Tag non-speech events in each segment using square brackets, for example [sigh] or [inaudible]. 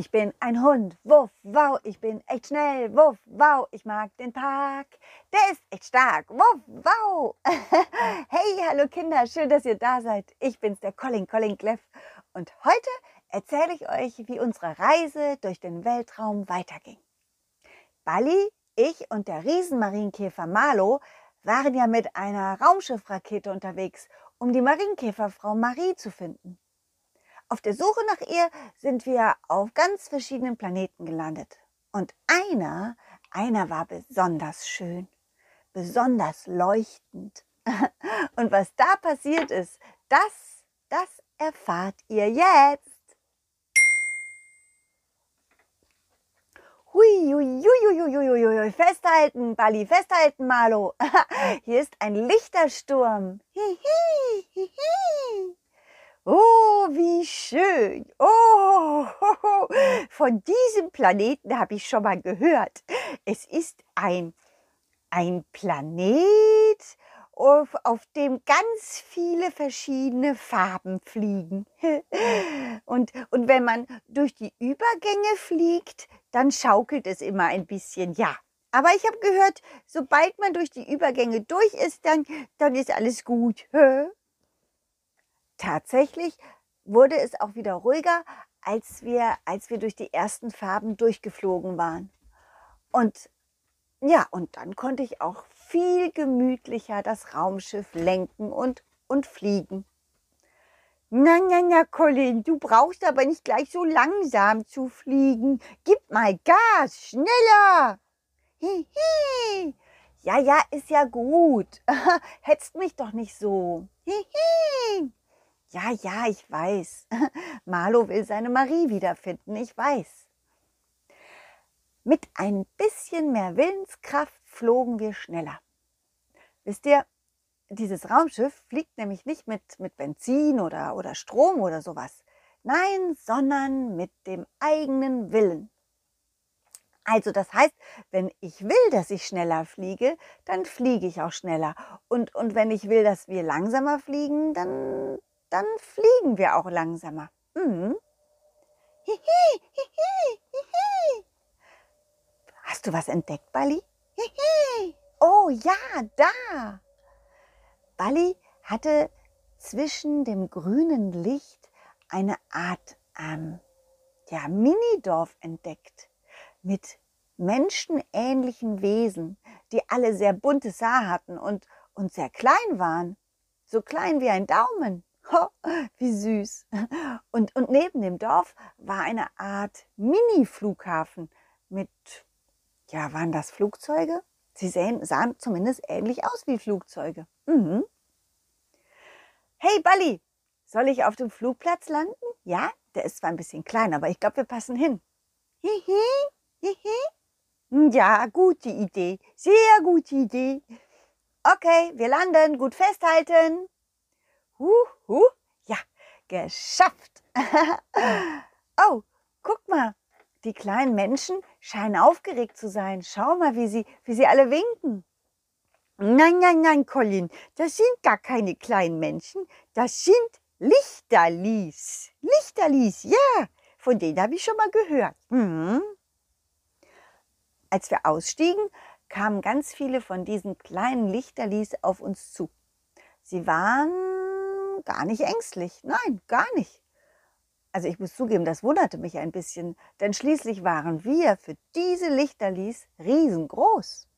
Ich bin ein Hund, wuff, wow, ich bin echt schnell, wuff, wow, ich mag den Park, der ist echt stark, wuff, wow. [laughs] hey, hallo Kinder, schön, dass ihr da seid. Ich bin's, der Colin, Colin Cleff. Und heute erzähle ich euch, wie unsere Reise durch den Weltraum weiterging. Bali, ich und der Riesenmarienkäfer Marlo waren ja mit einer Raumschiffrakete unterwegs, um die Marienkäferfrau Marie zu finden. Auf der Suche nach ihr sind wir auf ganz verschiedenen Planeten gelandet. Und einer, einer war besonders schön, besonders leuchtend. [laughs] Und was da passiert ist, das, das erfahrt ihr jetzt. Hui, hui, festhalten, Bali, festhalten, Malo. [laughs] Hier ist ein Lichtersturm. Hihi. Wie schön. Oh, [laughs] von diesem Planeten habe ich schon mal gehört. Es ist ein, ein Planet, auf, auf dem ganz viele verschiedene Farben fliegen. [laughs] Und, und wenn man durch die Übergänge fliegt, dann schaukelt es immer ein bisschen. Ja, aber ich habe gehört, sobald man durch die Übergänge durch ist, dann, dann ist alles gut. [laughs] Tatsächlich wurde es auch wieder ruhiger, als wir, als wir durch die ersten Farben durchgeflogen waren. Und ja, und dann konnte ich auch viel gemütlicher das Raumschiff lenken und, und fliegen. Na, na, na, Colin, du brauchst aber nicht gleich so langsam zu fliegen. Gib mal Gas, schneller. Hihi. Ja, ja, ist ja gut. [laughs] Hetzt mich doch nicht so. Hihi. Ja, ja, ich weiß. [laughs] Marlo will seine Marie wiederfinden, ich weiß. Mit ein bisschen mehr Willenskraft flogen wir schneller. Wisst ihr, dieses Raumschiff fliegt nämlich nicht mit, mit Benzin oder, oder Strom oder sowas. Nein, sondern mit dem eigenen Willen. Also das heißt, wenn ich will, dass ich schneller fliege, dann fliege ich auch schneller. Und, und wenn ich will, dass wir langsamer fliegen, dann dann fliegen wir auch langsamer. Mhm. Hast du was entdeckt, Bali? Oh ja, da. Bali hatte zwischen dem grünen Licht eine Art ähm, ja, Minidorf entdeckt mit menschenähnlichen Wesen, die alle sehr buntes Haar hatten und, und sehr klein waren, so klein wie ein Daumen. [laughs] wie süß. Und, und neben dem Dorf war eine Art Mini-Flughafen mit, ja, waren das Flugzeuge? Sie sahen, sahen zumindest ähnlich aus wie Flugzeuge. Mhm. Hey, Bali, soll ich auf dem Flugplatz landen? Ja, der ist zwar ein bisschen klein, aber ich glaube, wir passen hin. Hihi, hihi. Ja, gute Idee. Sehr gute Idee. Okay, wir landen. Gut festhalten. Huhu, ja, geschafft. [laughs] oh, guck mal, die kleinen Menschen scheinen aufgeregt zu sein. Schau mal, wie sie, wie sie alle winken. Nein, nein, nein, Colin, das sind gar keine kleinen Menschen. Das sind Lichterlis. Lichterlis, ja, von denen habe ich schon mal gehört. Mhm. Als wir ausstiegen, kamen ganz viele von diesen kleinen Lichterlis auf uns zu. Sie waren gar nicht ängstlich. Nein, gar nicht. Also ich muss zugeben, das wunderte mich ein bisschen, denn schließlich waren wir für diese Lichterlis riesengroß.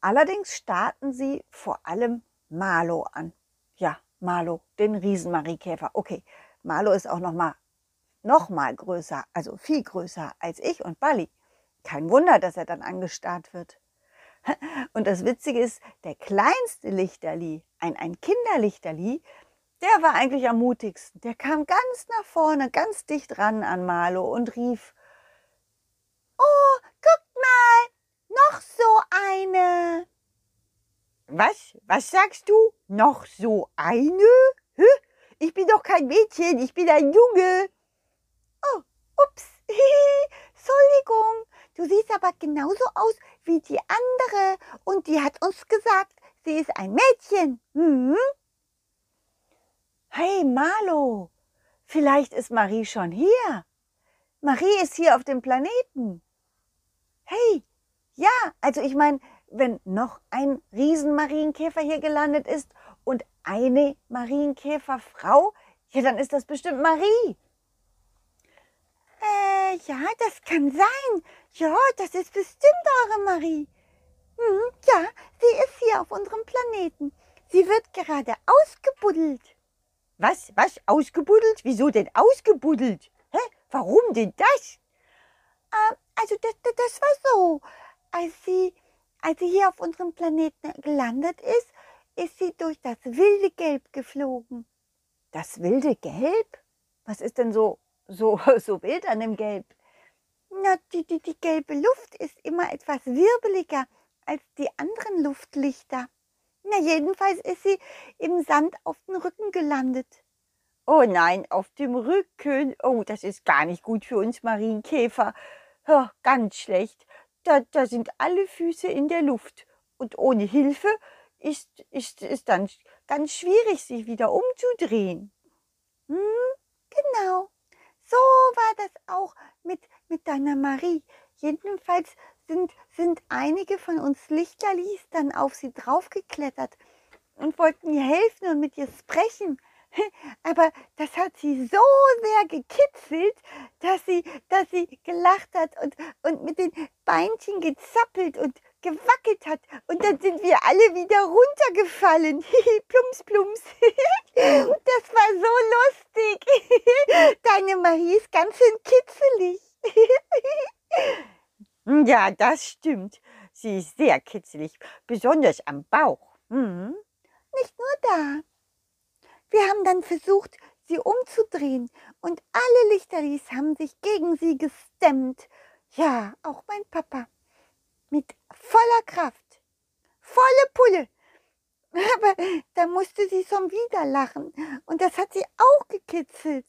Allerdings starrten sie vor allem Marlo an. Ja, Marlo, den Riesenmariekäfer. Okay, Marlo ist auch noch mal, noch mal größer, also viel größer als ich und Bali. Kein Wunder, dass er dann angestarrt wird. [laughs] Und das Witzige ist, der kleinste Lichterli, ein, ein Kinderlichterli, der war eigentlich am mutigsten. Der kam ganz nach vorne, ganz dicht ran an Marlo und rief, Oh, guckt mal, noch so eine. Was? Was sagst du? Noch so eine? Hä? Ich bin doch kein Mädchen, ich bin ein Junge. Oh, ups. [laughs] Entschuldigung, du siehst aber genauso aus wie die andere und die hat uns gesagt, sie ist ein Mädchen. Hm? Hey Marlo, vielleicht ist Marie schon hier. Marie ist hier auf dem Planeten. Hey, ja, also ich meine, wenn noch ein Riesenmarienkäfer hier gelandet ist und eine Marienkäferfrau, ja, dann ist das bestimmt Marie. Äh, ja, das kann sein. Ja, das ist bestimmt eure Marie. Hm, ja, sie ist hier auf unserem Planeten. Sie wird gerade ausgebuddelt. Was? Was? Ausgebuddelt? Wieso denn ausgebuddelt? Hä? Warum denn das? Äh, also das, das, das war so. Als sie, als sie hier auf unserem Planeten gelandet ist, ist sie durch das wilde Gelb geflogen. Das wilde Gelb? Was ist denn so, so, [laughs] so wild an dem Gelb? Na, die, die, die gelbe Luft ist immer etwas wirbeliger als die anderen Luftlichter. Na, jedenfalls ist sie im Sand auf den Rücken gelandet. Oh nein, auf dem Rücken. Oh, das ist gar nicht gut für uns Marienkäfer. Ja, ganz schlecht. Da, da sind alle Füße in der Luft. Und ohne Hilfe ist, ist es dann ganz schwierig, sich wieder umzudrehen. Hm, genau. So war das auch mit, mit deiner Marie. Jedenfalls sind, sind einige von uns Lichterlis dann auf sie draufgeklettert und wollten ihr helfen und mit ihr sprechen. [laughs] Aber das hat sie so sehr gekitzelt, dass sie, dass sie gelacht hat und, und mit den Beinchen gezappelt und gewackelt hat. Und dann sind wir alle wieder runtergefallen. [laughs] plums, plums. [laughs] das war so lustig. [laughs] Deine Marie ist ganz schön kitzelig. ja, das stimmt. Sie ist sehr kitzelig, besonders am Bauch. Mhm. Nicht nur da. Wir haben dann versucht, sie umzudrehen und alle Lichterlis haben sich gegen sie gestemmt. Ja, auch mein Papa. Mit voller Kraft. Volle Pulle. [laughs] Aber da musste sie schon wieder lachen und das hat sie auch gekitzelt.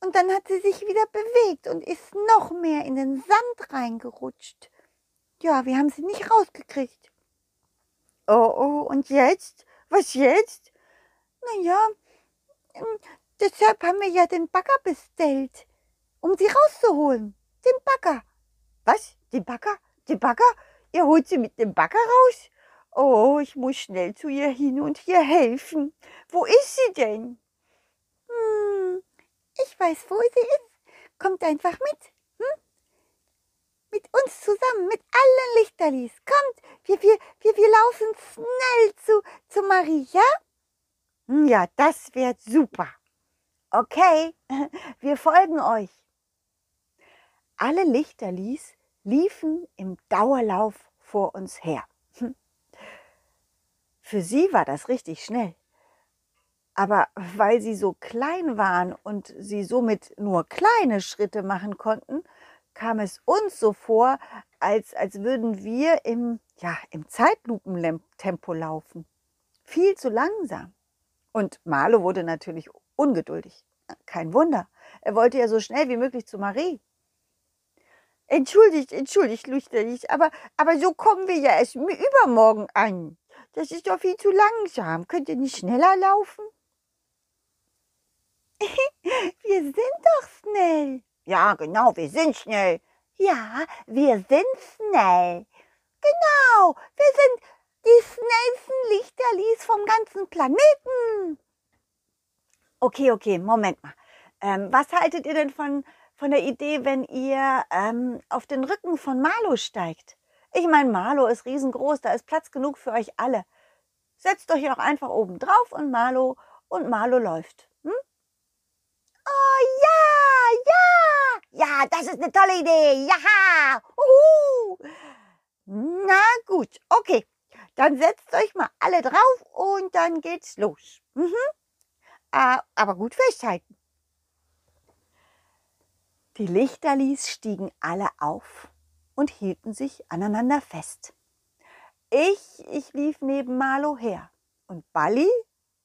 Und dann hat sie sich wieder bewegt und ist noch mehr in den Sand reingerutscht. Ja, wir haben sie nicht rausgekriegt. Oh, oh, und jetzt? Was jetzt? Na ja, ähm, deshalb haben wir ja den Bagger bestellt, um sie rauszuholen. Den Bagger. Was? Den Bagger? Den Bagger? Ihr holt sie mit dem Bagger raus? Oh, ich muss schnell zu ihr hin und ihr helfen. Wo ist sie denn? Hm, ich weiß, wo sie ist. Kommt einfach mit. Hm? Mit uns zusammen, mit allen Lichterlis. Kommt, wir, wir, wir, wir laufen schnell zu, zu Maria. Hm, ja, das wird super. Okay, [laughs] wir folgen euch. Alle Lichterlis liefen im Dauerlauf vor uns her. Hm. Für sie war das richtig schnell. Aber weil sie so klein waren und sie somit nur kleine Schritte machen konnten, kam es uns so vor, als, als würden wir im, ja, im Zeitlupentempo laufen. Viel zu langsam. Und Marlo wurde natürlich ungeduldig. Kein Wunder. Er wollte ja so schnell wie möglich zu Marie. Entschuldigt, entschuldigt, Lüchterlich, aber, aber so kommen wir ja erst übermorgen an. Das ist doch viel zu langsam. Könnt ihr nicht schneller laufen? [laughs] wir sind doch schnell. Ja, genau, wir sind schnell. Ja, wir sind schnell. Genau, wir sind die schnellsten Lichterlis vom ganzen Planeten. Okay, okay, Moment mal. Ähm, was haltet ihr denn von, von der Idee, wenn ihr ähm, auf den Rücken von Marlo steigt? Ich meine, Marlo ist riesengroß, da ist Platz genug für euch alle. Setzt euch auch einfach oben drauf und Marlo und Marlo läuft. Hm? Oh ja, ja, ja, das ist eine tolle Idee. Ja, uhu. Na gut, okay. Dann setzt euch mal alle drauf und dann geht's los. Mhm. Äh, aber gut festhalten. Die Lichterlis stiegen alle auf und hielten sich aneinander fest. Ich, ich lief neben Marlo her und Balli,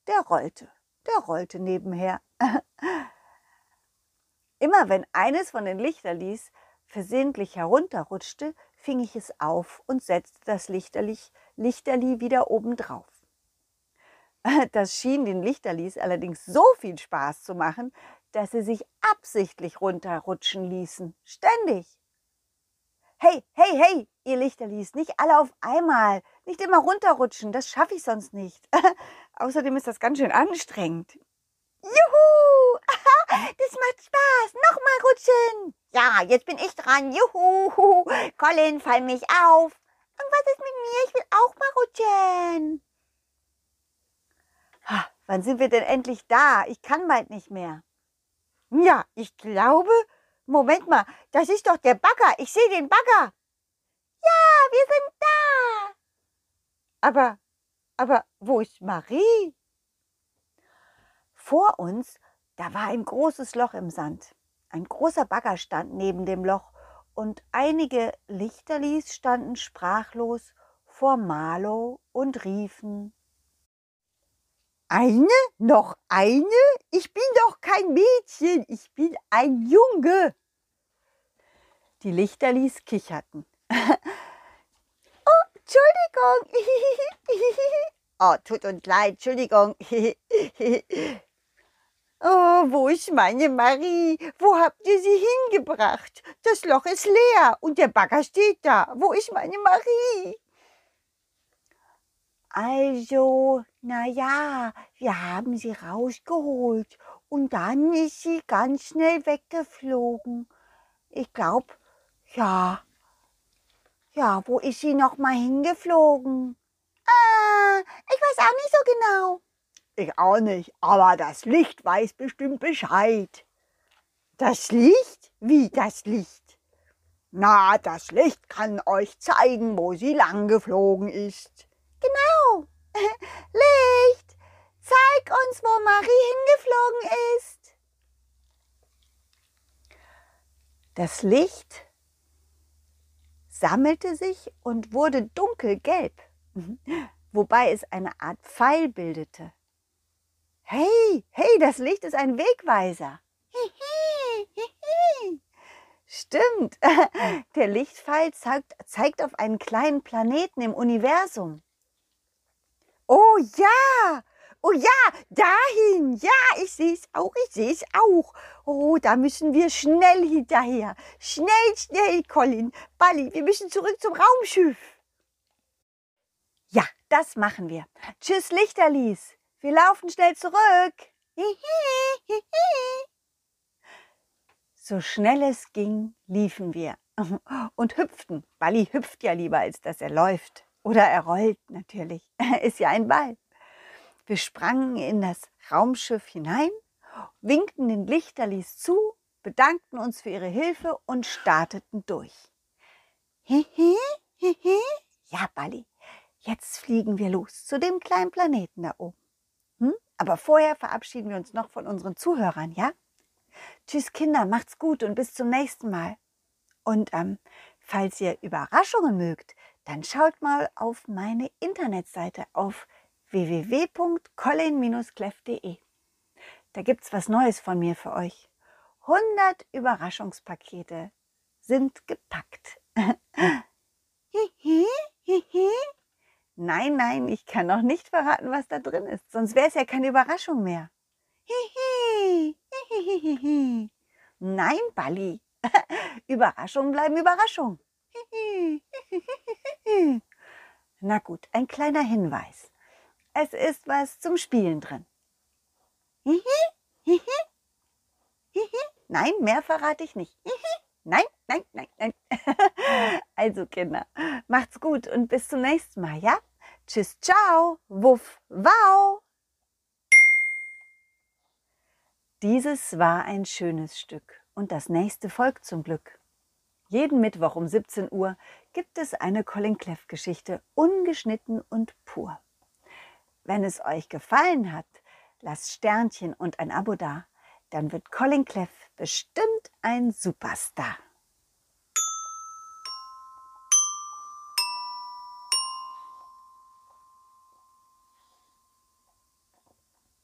der rollte, der rollte nebenher. [laughs] Immer wenn eines von den Lichterlis versehentlich herunterrutschte, fing ich es auf und setzte das Lichterli, Lichterli wieder oben drauf. [laughs] Das schien den Lichterlis allerdings so viel Spaß zu machen, dass sie sich absichtlich runterrutschen ließen. Ständig. Hey, hey, hey, ihr Lichterlis, nicht alle auf einmal. Nicht immer runterrutschen, das schaffe ich sonst nicht. [laughs] Außerdem ist das ganz schön anstrengend. Juhu! [laughs] Das macht Spaß. Nochmal rutschen. Ja, jetzt bin ich dran. Juhu! [laughs] Colin, fall mich auf. Und was ist mit mir? Ich will auch mal rutschen. Wann sind wir denn endlich da? Ich kann bald nicht mehr. Ja, ich glaube. Moment mal, das ist doch der Bagger. Ich sehe den Bagger. Ja, wir sind da. Aber, aber wo ist Marie? Vor uns, da war ein großes Loch im Sand. Ein großer Bagger stand neben dem Loch und einige Lichterlis standen sprachlos vor Marlow und riefen eine? Noch eine? Ich bin doch kein Mädchen, ich bin ein Junge. Die Lichterlis kicherten. [laughs] oh, Entschuldigung. [laughs] oh, tut uns leid, Entschuldigung. [laughs] oh, wo ist meine Marie? Wo habt ihr sie hingebracht? Das Loch ist leer und der Bagger steht da. Wo ist meine Marie? Also, na ja, wir haben sie rausgeholt und dann ist sie ganz schnell weggeflogen. Ich glaube, ja. Ja, wo ist sie noch mal hingeflogen? Ah, ich weiß auch nicht so genau. Ich auch nicht, aber das Licht weiß bestimmt Bescheid. Das Licht? Wie das Licht? Na, das Licht kann euch zeigen, wo sie lang geflogen ist. Genau. [laughs] Licht, zeig uns, wo Marie hingeflogen ist. Das Licht sammelte sich und wurde dunkelgelb, [laughs] wobei es eine Art Pfeil bildete. Hey, hey, das Licht ist ein Wegweiser. [laughs] Stimmt, der Lichtpfeil zeigt, zeigt auf einen kleinen Planeten im Universum. Oh ja, oh ja, dahin, ja, ich sehe es auch, ich sehe es auch. Oh, da müssen wir schnell hinterher. Schnell, schnell, Colin, Bally, wir müssen zurück zum Raumschiff. Ja, das machen wir. Tschüss, Lichterlis. Wir laufen schnell zurück. [laughs] So schnell es ging, liefen wir [laughs] und hüpften. Bally hüpft ja lieber, als dass er läuft. Oder er rollt natürlich. [laughs] Ist ja ein Ball. Wir sprangen in das Raumschiff hinein, winkten den Lichterlis zu, bedankten uns für ihre Hilfe und starteten durch. Hihi, hihi. Ja, Bali, jetzt fliegen wir los zu dem kleinen Planeten da oben. Hm? Aber vorher verabschieden wir uns noch von unseren Zuhörern, ja? Tschüss Kinder, macht's gut und bis zum nächsten Mal. Und ähm, falls ihr Überraschungen mögt, dann schaut mal auf meine Internetseite auf www.colin-cleff.de. Da gibt's was Neues von mir für euch. 100 Überraschungspakete sind gepackt. [laughs] nein, nein, ich kann noch nicht verraten, was da drin ist, sonst wäre es ja keine Überraschung mehr. [laughs] Nein, Bali. [laughs] Überraschungen bleiben Überraschung. Na gut, ein kleiner Hinweis. Es ist was zum Spielen drin. Nein, mehr verrate ich nicht. Nein, nein, nein, nein. [laughs] Also Kinder, macht's gut und bis zum nächsten Mal, ja? Tschüss, ciao, wuff, wow. Dieses war ein schönes Stück und das nächste folgt zum Glück. Jeden Mittwoch um 17 Uhr gibt es eine Colin Cleff Geschichte, ungeschnitten und pur. Wenn es euch gefallen hat, lasst Sternchen und ein Abo da, dann wird Colin Cleff bestimmt ein Superstar.